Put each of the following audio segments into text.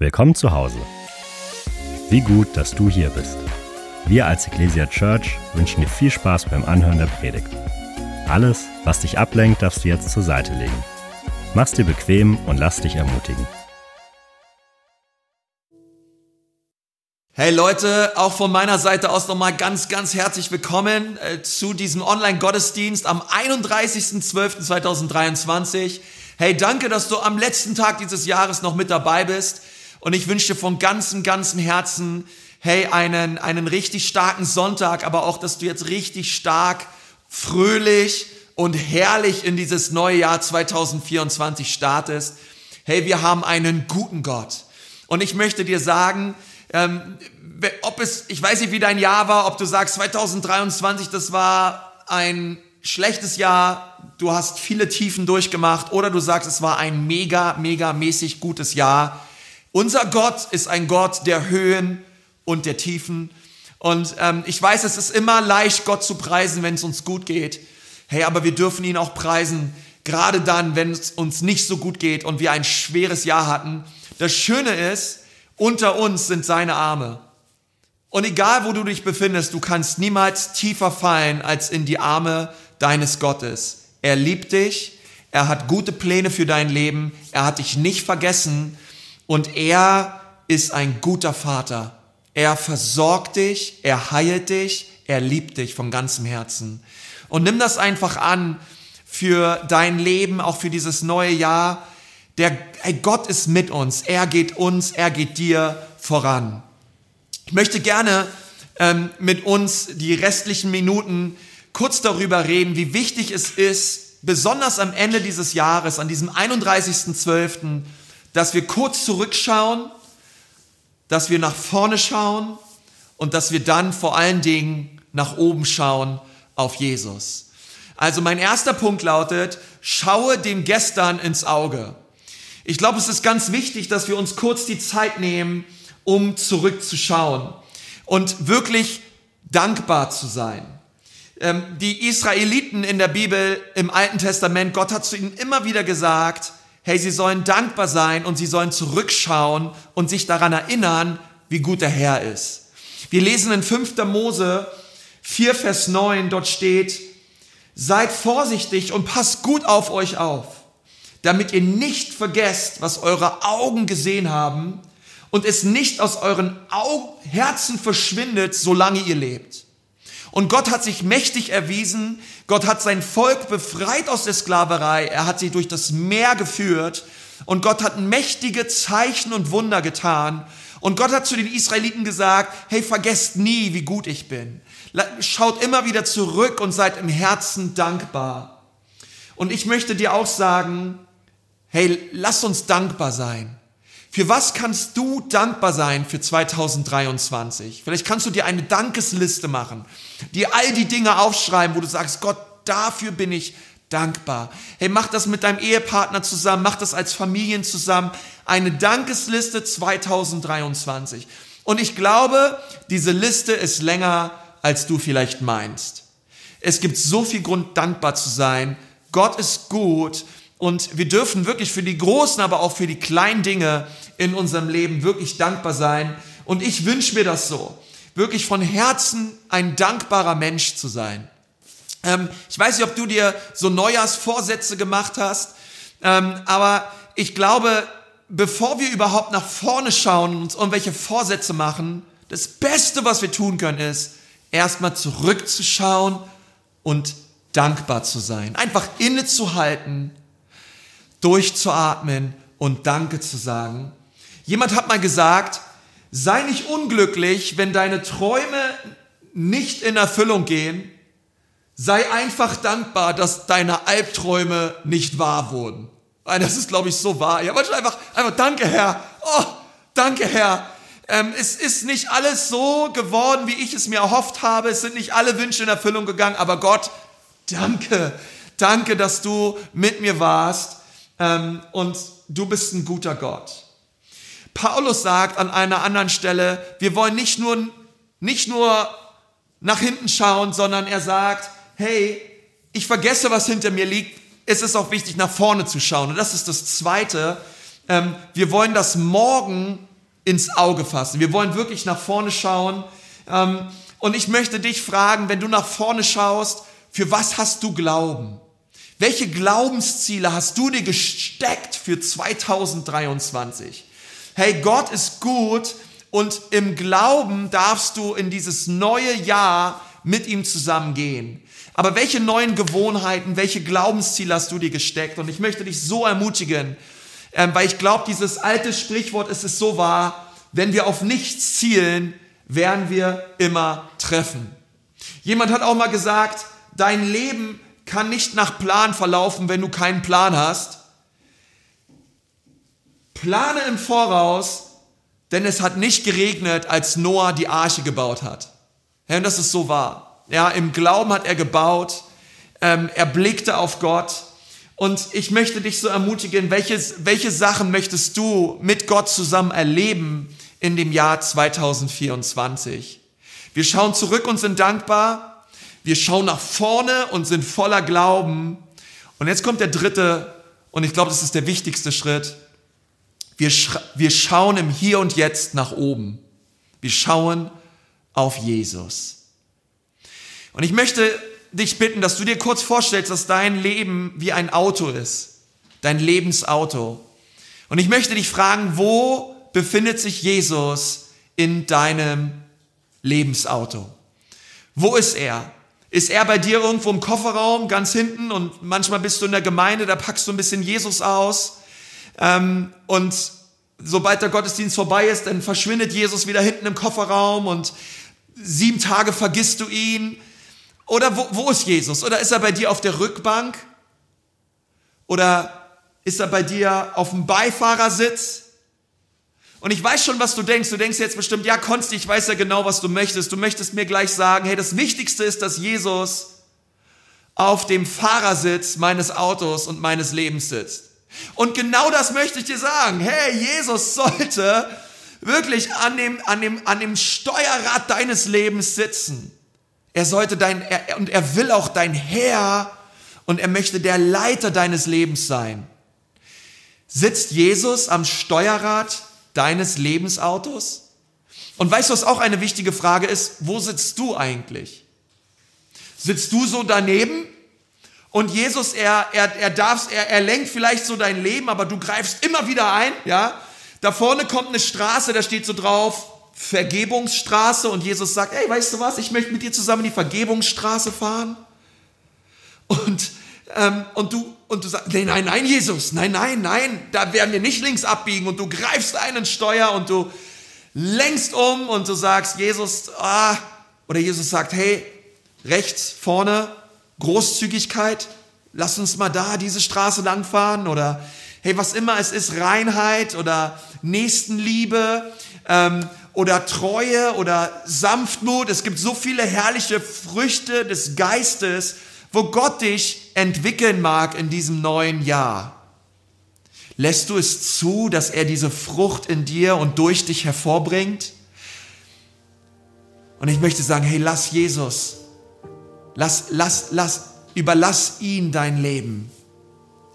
Willkommen zu Hause. Wie gut, dass du hier bist. Wir als Ecclesia Church wünschen dir viel Spaß beim Anhören der Predigt. Alles, was dich ablenkt, darfst du jetzt zur Seite legen. Mach's dir bequem und lass dich ermutigen. Hey Leute, auch von meiner Seite aus nochmal ganz, ganz herzlich willkommen äh, zu diesem Online-Gottesdienst am 31.12.2023. Hey, danke, dass du am letzten Tag dieses Jahres noch mit dabei bist. Und ich wünsche dir von ganzem, ganzem Herzen, hey, einen, einen richtig starken Sonntag, aber auch, dass du jetzt richtig stark, fröhlich und herrlich in dieses neue Jahr 2024 startest. Hey, wir haben einen guten Gott. Und ich möchte dir sagen, ähm, ob es, ich weiß nicht, wie dein Jahr war, ob du sagst, 2023, das war ein schlechtes Jahr, du hast viele Tiefen durchgemacht, oder du sagst, es war ein mega, mega mäßig gutes Jahr. Unser Gott ist ein Gott der Höhen und der Tiefen. Und ähm, ich weiß, es ist immer leicht, Gott zu preisen, wenn es uns gut geht. Hey, aber wir dürfen ihn auch preisen, gerade dann, wenn es uns nicht so gut geht und wir ein schweres Jahr hatten. Das Schöne ist, unter uns sind seine Arme. Und egal, wo du dich befindest, du kannst niemals tiefer fallen als in die Arme deines Gottes. Er liebt dich, er hat gute Pläne für dein Leben, er hat dich nicht vergessen und er ist ein guter Vater. Er versorgt dich, er heilt dich, er liebt dich von ganzem Herzen. Und nimm das einfach an für dein Leben, auch für dieses neue Jahr. Der ey, Gott ist mit uns, er geht uns, er geht dir voran. Ich möchte gerne ähm, mit uns die restlichen Minuten kurz darüber reden, wie wichtig es ist, besonders am Ende dieses Jahres, an diesem 31.12., dass wir kurz zurückschauen, dass wir nach vorne schauen und dass wir dann vor allen Dingen nach oben schauen auf Jesus. Also mein erster Punkt lautet, schaue dem Gestern ins Auge. Ich glaube, es ist ganz wichtig, dass wir uns kurz die Zeit nehmen, um zurückzuschauen und wirklich dankbar zu sein. Ähm, die Israeliten in der Bibel im Alten Testament, Gott hat zu ihnen immer wieder gesagt, hey, sie sollen dankbar sein und sie sollen zurückschauen und sich daran erinnern, wie gut der Herr ist. Wir lesen in 5. Mose 4, Vers 9, dort steht, seid vorsichtig und passt gut auf euch auf, damit ihr nicht vergesst, was eure Augen gesehen haben und es nicht aus euren Herzen verschwindet, solange ihr lebt. Und Gott hat sich mächtig erwiesen. Gott hat sein Volk befreit aus der Sklaverei. Er hat sie durch das Meer geführt. Und Gott hat mächtige Zeichen und Wunder getan. Und Gott hat zu den Israeliten gesagt, hey, vergesst nie, wie gut ich bin. Schaut immer wieder zurück und seid im Herzen dankbar. Und ich möchte dir auch sagen, hey, lass uns dankbar sein. Für was kannst du dankbar sein für 2023? Vielleicht kannst du dir eine Dankesliste machen, dir all die Dinge aufschreiben, wo du sagst, Gott, dafür bin ich dankbar. Hey, mach das mit deinem Ehepartner zusammen, mach das als Familien zusammen. Eine Dankesliste 2023. Und ich glaube, diese Liste ist länger, als du vielleicht meinst. Es gibt so viel Grund, dankbar zu sein. Gott ist gut und wir dürfen wirklich für die großen, aber auch für die kleinen Dinge in unserem Leben wirklich dankbar sein. Und ich wünsche mir das so, wirklich von Herzen ein dankbarer Mensch zu sein. Ähm, ich weiß nicht, ob du dir so Neujahrsvorsätze gemacht hast, ähm, aber ich glaube, bevor wir überhaupt nach vorne schauen und uns irgendwelche Vorsätze machen, das Beste, was wir tun können, ist, erstmal zurückzuschauen und dankbar zu sein. Einfach innezuhalten durchzuatmen und Danke zu sagen. Jemand hat mal gesagt, sei nicht unglücklich, wenn deine Träume nicht in Erfüllung gehen. Sei einfach dankbar, dass deine Albträume nicht wahr wurden. Das ist, glaube ich, so wahr. Ja, manchmal einfach, einfach, danke, Herr. Oh, danke, Herr. Ähm, es ist nicht alles so geworden, wie ich es mir erhofft habe. Es sind nicht alle Wünsche in Erfüllung gegangen. Aber Gott, danke. Danke, dass du mit mir warst ähm, und du bist ein guter Gott. Paulus sagt an einer anderen Stelle, wir wollen nicht nur, nicht nur nach hinten schauen, sondern er sagt, hey, ich vergesse, was hinter mir liegt. Es ist auch wichtig, nach vorne zu schauen. Und das ist das Zweite. Ähm, wir wollen das Morgen ins Auge fassen. Wir wollen wirklich nach vorne schauen. Ähm, und ich möchte dich fragen, wenn du nach vorne schaust, für was hast du Glauben? Welche Glaubensziele hast du dir gesteckt für 2023? Hey, Gott ist gut und im Glauben darfst du in dieses neue Jahr mit ihm zusammengehen. Aber welche neuen Gewohnheiten, welche Glaubensziele hast du dir gesteckt? Und ich möchte dich so ermutigen, ähm, weil ich glaube, dieses alte Sprichwort ist es so wahr, wenn wir auf nichts zielen, werden wir immer treffen. Jemand hat auch mal gesagt, dein Leben kann nicht nach Plan verlaufen, wenn du keinen Plan hast. Plane im Voraus, denn es hat nicht geregnet, als Noah die Arche gebaut hat. Ja, und das ist so wahr. Ja, im Glauben hat er gebaut, ähm, er blickte auf Gott. Und ich möchte dich so ermutigen, welches, welche Sachen möchtest du mit Gott zusammen erleben in dem Jahr 2024? Wir schauen zurück und sind dankbar. Wir schauen nach vorne und sind voller Glauben. Und jetzt kommt der dritte, und ich glaube, das ist der wichtigste Schritt. Wir, wir schauen im Hier und Jetzt nach oben. Wir schauen auf Jesus. Und ich möchte dich bitten, dass du dir kurz vorstellst, dass dein Leben wie ein Auto ist. Dein Lebensauto. Und ich möchte dich fragen, wo befindet sich Jesus in deinem Lebensauto? Wo ist er? Ist er bei dir irgendwo im Kofferraum, ganz hinten? Und manchmal bist du in der Gemeinde, da packst du ein bisschen Jesus aus. Ähm, und sobald der Gottesdienst vorbei ist, dann verschwindet Jesus wieder hinten im Kofferraum und sieben Tage vergisst du ihn. Oder wo, wo ist Jesus? Oder ist er bei dir auf der Rückbank? Oder ist er bei dir auf dem Beifahrersitz? Und ich weiß schon, was du denkst. Du denkst jetzt bestimmt, ja, Konsti, ich weiß ja genau, was du möchtest. Du möchtest mir gleich sagen, hey, das Wichtigste ist, dass Jesus auf dem Fahrersitz meines Autos und meines Lebens sitzt. Und genau das möchte ich dir sagen. Hey, Jesus sollte wirklich an dem, an dem, an dem Steuerrad deines Lebens sitzen. Er sollte dein, er, und er will auch dein Herr und er möchte der Leiter deines Lebens sein. Sitzt Jesus am Steuerrad deines Lebensautos? Und weißt du, was auch eine wichtige Frage ist? Wo sitzt du eigentlich? Sitzt du so daneben? Und Jesus, er, er, er darf, er, er lenkt vielleicht so dein Leben, aber du greifst immer wieder ein, ja? Da vorne kommt eine Straße, da steht so drauf, Vergebungsstraße und Jesus sagt, ey, weißt du was, ich möchte mit dir zusammen die Vergebungsstraße fahren. Und, ähm, und, du, und du sagst, nein, nein, nein, Jesus, nein, nein, nein, da werden wir nicht links abbiegen und du greifst einen Steuer und du lenkst um und du sagst, Jesus, ah, oder Jesus sagt, hey, rechts vorne, Großzügigkeit, lass uns mal da diese Straße langfahren oder hey, was immer es ist, Reinheit oder Nächstenliebe ähm, oder Treue oder Sanftmut. Es gibt so viele herrliche Früchte des Geistes, wo Gott dich entwickeln mag in diesem neuen Jahr. Lässt du es zu, dass er diese Frucht in dir und durch dich hervorbringt? Und ich möchte sagen, hey, lass Jesus Lass, lass, lass, überlass ihn dein Leben.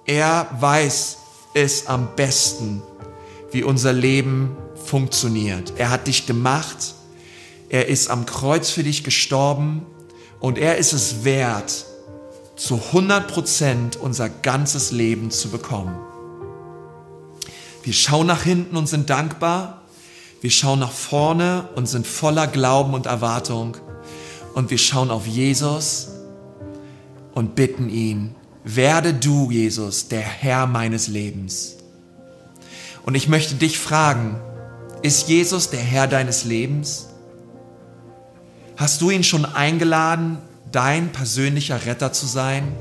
Er weiß es am besten, wie unser Leben funktioniert. Er hat dich gemacht. Er ist am Kreuz für dich gestorben und er ist es wert, zu 100 Prozent unser ganzes Leben zu bekommen. Wir schauen nach hinten und sind dankbar. Wir schauen nach vorne und sind voller Glauben und Erwartung und wir schauen auf Jesus und bitten ihn, werde du, Jesus, der Herr meines Lebens. Und ich möchte dich fragen, ist Jesus der Herr deines Lebens? Hast du ihn schon eingeladen, dein persönlicher Retter zu sein?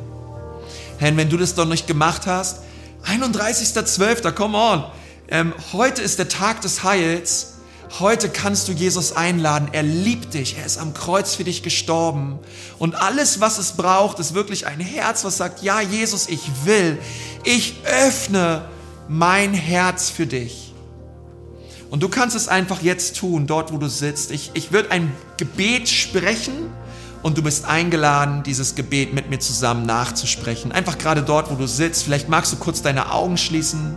Herr, wenn du das doch nicht gemacht hast, 31.12., come on, ähm, heute ist der Tag des Heils Heute kannst du Jesus einladen. Er liebt dich. Er ist am Kreuz für dich gestorben. Und alles, was es braucht, ist wirklich ein Herz, was sagt, ja, Jesus, ich will. Ich öffne mein Herz für dich. Und du kannst es einfach jetzt tun, dort, wo du sitzt. Ich, ich würde ein Gebet sprechen und du bist eingeladen, dieses Gebet mit mir zusammen nachzusprechen. Einfach gerade dort, wo du sitzt. Vielleicht magst du kurz deine Augen schließen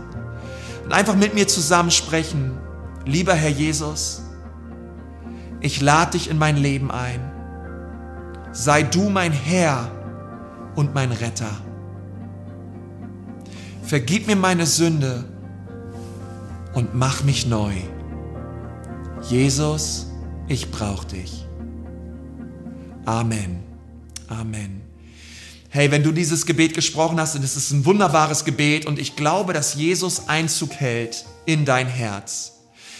und einfach mit mir zusammen sprechen. Lieber Herr Jesus, ich lade dich in mein Leben ein. Sei du mein Herr und mein Retter. Vergib mir meine Sünde und mach mich neu. Jesus, ich brauche dich. Amen. Amen. Hey, wenn du dieses Gebet gesprochen hast, es ist ein wunderbares Gebet und ich glaube, dass Jesus Einzug hält in dein Herz.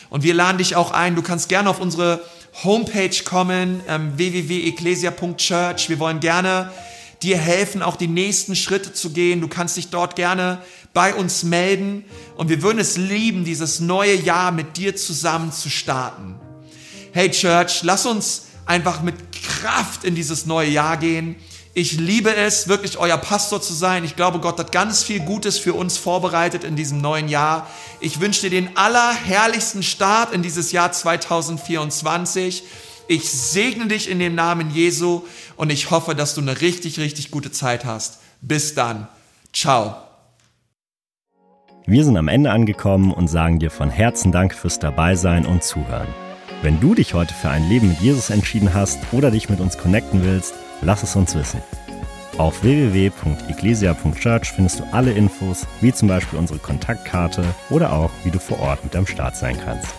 Und wir laden dich auch ein, du kannst gerne auf unsere Homepage kommen, ähm, www.ecclesia.church. Wir wollen gerne dir helfen, auch die nächsten Schritte zu gehen. Du kannst dich dort gerne bei uns melden und wir würden es lieben, dieses neue Jahr mit dir zusammen zu starten. Hey Church, lass uns einfach mit Kraft in dieses neue Jahr gehen. Ich liebe es, wirklich euer Pastor zu sein. Ich glaube, Gott hat ganz viel Gutes für uns vorbereitet in diesem neuen Jahr. Ich wünsche dir den allerherrlichsten Start in dieses Jahr 2024. Ich segne dich in dem Namen Jesu und ich hoffe, dass du eine richtig, richtig gute Zeit hast. Bis dann. Ciao. Wir sind am Ende angekommen und sagen dir von Herzen Dank fürs Dabeisein und Zuhören. Wenn du dich heute für ein Leben mit Jesus entschieden hast oder dich mit uns connecten willst, Lass es uns wissen. Auf www.ecclesia.church findest du alle Infos, wie zum Beispiel unsere Kontaktkarte oder auch, wie du vor Ort mit am Start sein kannst.